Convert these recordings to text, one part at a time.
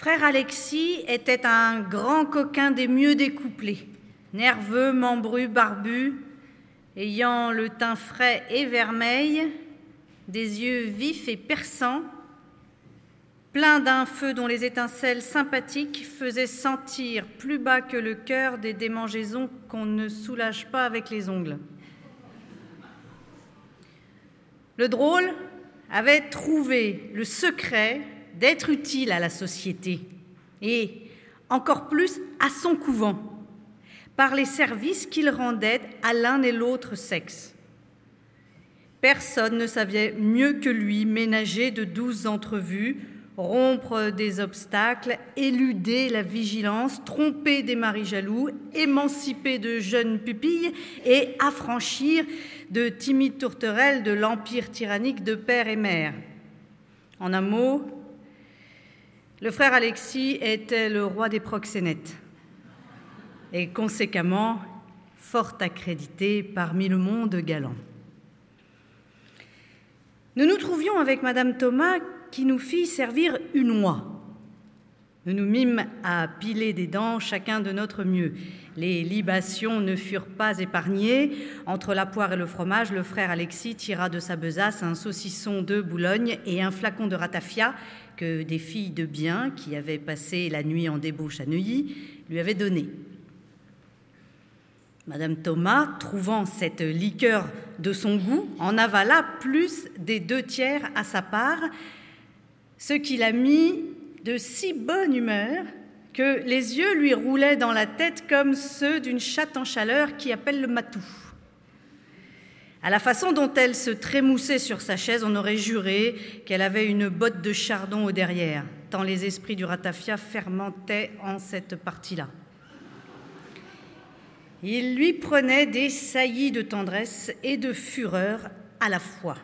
Frère Alexis était un grand coquin des mieux découplés, nerveux, membru, barbu, ayant le teint frais et vermeil, des yeux vifs et perçants, plein d'un feu dont les étincelles sympathiques faisaient sentir plus bas que le cœur des démangeaisons qu'on ne soulage pas avec les ongles. Le drôle avait trouvé le secret d'être utile à la société et encore plus à son couvent par les services qu'il rendait à l'un et l'autre sexe. Personne ne savait mieux que lui ménager de douze entrevues, rompre des obstacles, éluder la vigilance, tromper des maris jaloux, émanciper de jeunes pupilles et affranchir de timides tourterelles de l'empire tyrannique de père et mère. En un mot, le frère Alexis était le roi des proxénètes et conséquemment fort accrédité parmi le monde galant. Nous nous trouvions avec Madame Thomas qui nous fit servir une oie. Nous nous mîmes à piler des dents chacun de notre mieux. Les libations ne furent pas épargnées. Entre la poire et le fromage, le frère Alexis tira de sa besace un saucisson de Boulogne et un flacon de ratafia que des filles de bien, qui avaient passé la nuit en débauche à Neuilly, lui avaient donné. Madame Thomas, trouvant cette liqueur de son goût, en avala plus des deux tiers à sa part, ce qui l'a mis de si bonne humeur que les yeux lui roulaient dans la tête comme ceux d'une chatte en chaleur qui appelle le matou. À la façon dont elle se trémoussait sur sa chaise, on aurait juré qu'elle avait une botte de chardon au derrière, tant les esprits du ratafia fermentaient en cette partie-là. Il lui prenait des saillies de tendresse et de fureur à la fois.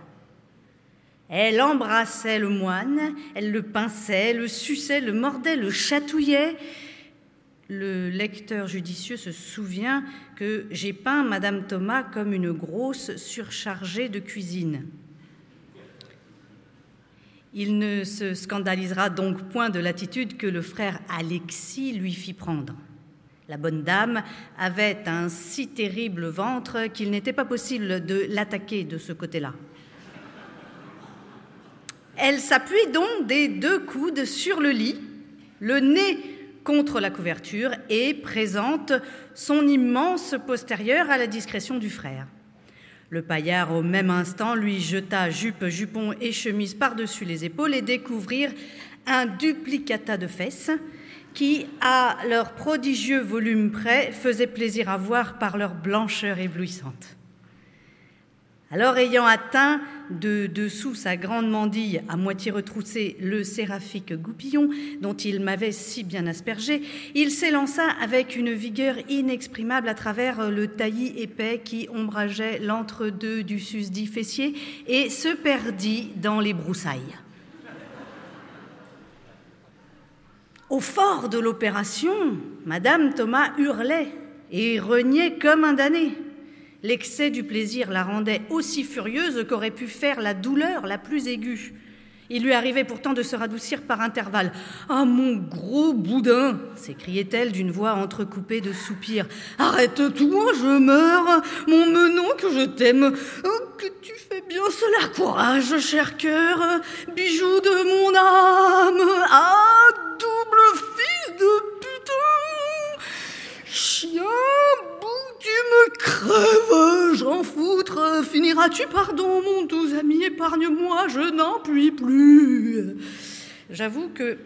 Elle embrassait le moine, elle le pinçait, le suçait, le mordait, le chatouillait. Le lecteur judicieux se souvient que j'ai peint Madame Thomas comme une grosse surchargée de cuisine. Il ne se scandalisera donc point de l'attitude que le frère Alexis lui fit prendre. La bonne dame avait un si terrible ventre qu'il n'était pas possible de l'attaquer de ce côté-là. Elle s'appuie donc des deux coudes sur le lit, le nez contre la couverture et présente son immense postérieur à la discrétion du frère. Le paillard, au même instant, lui jeta jupe, jupon et chemise par-dessus les épaules et découvrir un duplicata de fesses qui, à leur prodigieux volume près, faisait plaisir à voir par leur blancheur éblouissante. Alors, ayant atteint de dessous sa grande mandille à moitié retroussée le séraphique goupillon dont il m'avait si bien aspergé, il s'élança avec une vigueur inexprimable à travers le taillis épais qui ombrageait l'entre-deux du susdit fessier et se perdit dans les broussailles. Au fort de l'opération, Madame Thomas hurlait et reniait comme un damné. L'excès du plaisir la rendait aussi furieuse qu'aurait pu faire la douleur la plus aiguë. Il lui arrivait pourtant de se radoucir par intervalles. Ah, mon gros boudin! s'écriait-elle d'une voix entrecoupée de soupirs. Arrête-toi, je meurs! Mon menon que je t'aime! Oh, Que tu fais bien cela Courage, cher cœur! Bijou de mon âme! Ah, double fils de putain! Chien tu me crèves, j'en foutre. Finiras-tu, pardon, mon doux ami, épargne-moi, je n'en puis plus. J'avoue que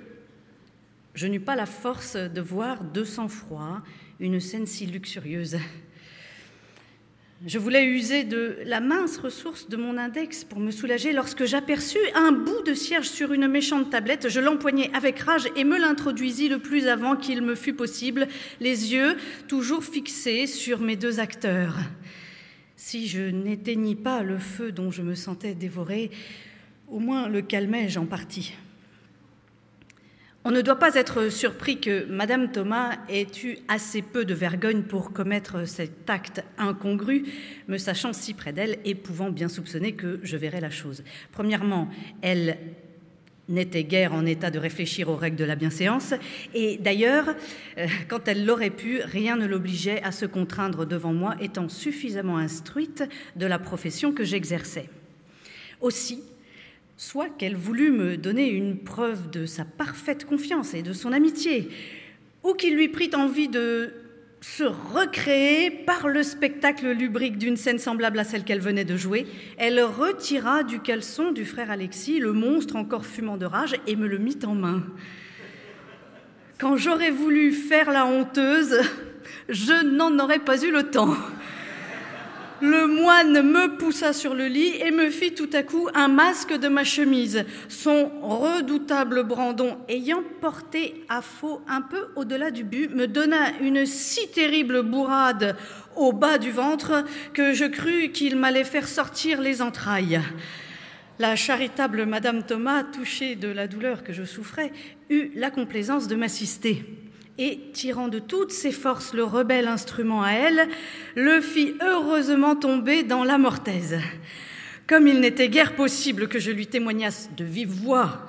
je n'eus pas la force de voir de sang-froid une scène si luxurieuse. Je voulais user de la mince ressource de mon index pour me soulager lorsque j'aperçus un bout de cierge sur une méchante tablette. Je l'empoignai avec rage et me l'introduisis le plus avant qu'il me fût possible, les yeux toujours fixés sur mes deux acteurs. Si je n'éteignis pas le feu dont je me sentais dévoré, au moins le calmai-je en partie. On ne doit pas être surpris que Madame Thomas ait eu assez peu de vergogne pour commettre cet acte incongru, me sachant si près d'elle et pouvant bien soupçonner que je verrais la chose. Premièrement, elle n'était guère en état de réfléchir aux règles de la bienséance, et d'ailleurs, euh, quand elle l'aurait pu, rien ne l'obligeait à se contraindre devant moi, étant suffisamment instruite de la profession que j'exerçais. Aussi, soit qu'elle voulût me donner une preuve de sa parfaite confiance et de son amitié, ou qu'il lui prit envie de se recréer par le spectacle lubrique d'une scène semblable à celle qu'elle venait de jouer, elle retira du caleçon du frère Alexis le monstre encore fumant de rage et me le mit en main. Quand j'aurais voulu faire la honteuse, je n'en aurais pas eu le temps. Le moine me poussa sur le lit et me fit tout à coup un masque de ma chemise. Son redoutable Brandon, ayant porté à faux un peu au-delà du but, me donna une si terrible bourrade au bas du ventre que je crus qu'il m'allait faire sortir les entrailles. La charitable Madame Thomas, touchée de la douleur que je souffrais, eut la complaisance de m'assister et, tirant de toutes ses forces le rebelle instrument à elle, le fit heureusement tomber dans la mortaise. Comme il n'était guère possible que je lui témoignasse de vive voix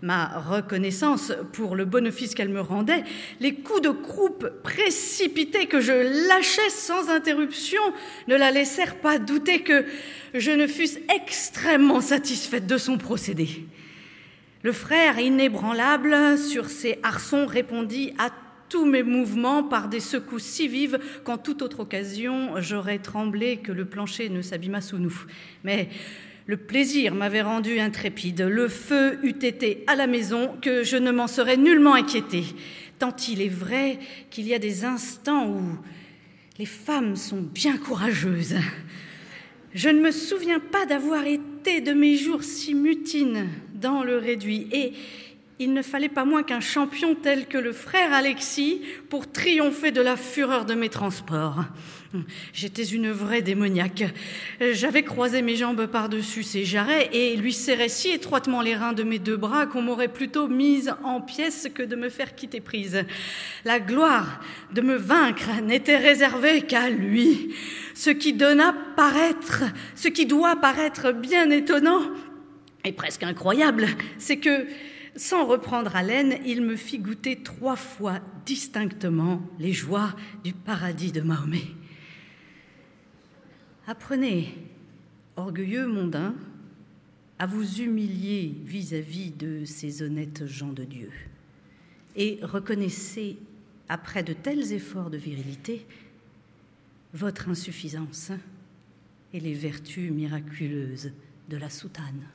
ma reconnaissance pour le bon office qu'elle me rendait, les coups de croupe précipités que je lâchais sans interruption ne la laissèrent pas douter que je ne fusse extrêmement satisfaite de son procédé. Le frère inébranlable sur ses arçons répondit à tous mes mouvements par des secousses si vives qu'en toute autre occasion j'aurais tremblé que le plancher ne s'abîmât sous nous. Mais le plaisir m'avait rendu intrépide, le feu eût été à la maison que je ne m'en serais nullement inquiété, tant il est vrai qu'il y a des instants où les femmes sont bien courageuses. Je ne me souviens pas d'avoir été de mes jours si mutine dans le réduit, et il ne fallait pas moins qu'un champion tel que le frère Alexis pour triompher de la fureur de mes transports. J'étais une vraie démoniaque. J'avais croisé mes jambes par-dessus ses jarrets et lui serrais si étroitement les reins de mes deux bras qu'on m'aurait plutôt mise en pièces que de me faire quitter prise. La gloire de me vaincre n'était réservée qu'à lui. Ce qui donna paraître, ce qui doit paraître bien étonnant et presque incroyable, c'est que sans reprendre haleine, il me fit goûter trois fois distinctement les joies du paradis de Mahomet. Apprenez, orgueilleux mondain, à vous humilier vis-à-vis de ces honnêtes gens de Dieu. Et reconnaissez, après de tels efforts de virilité, votre insuffisance et les vertus miraculeuses de la soutane.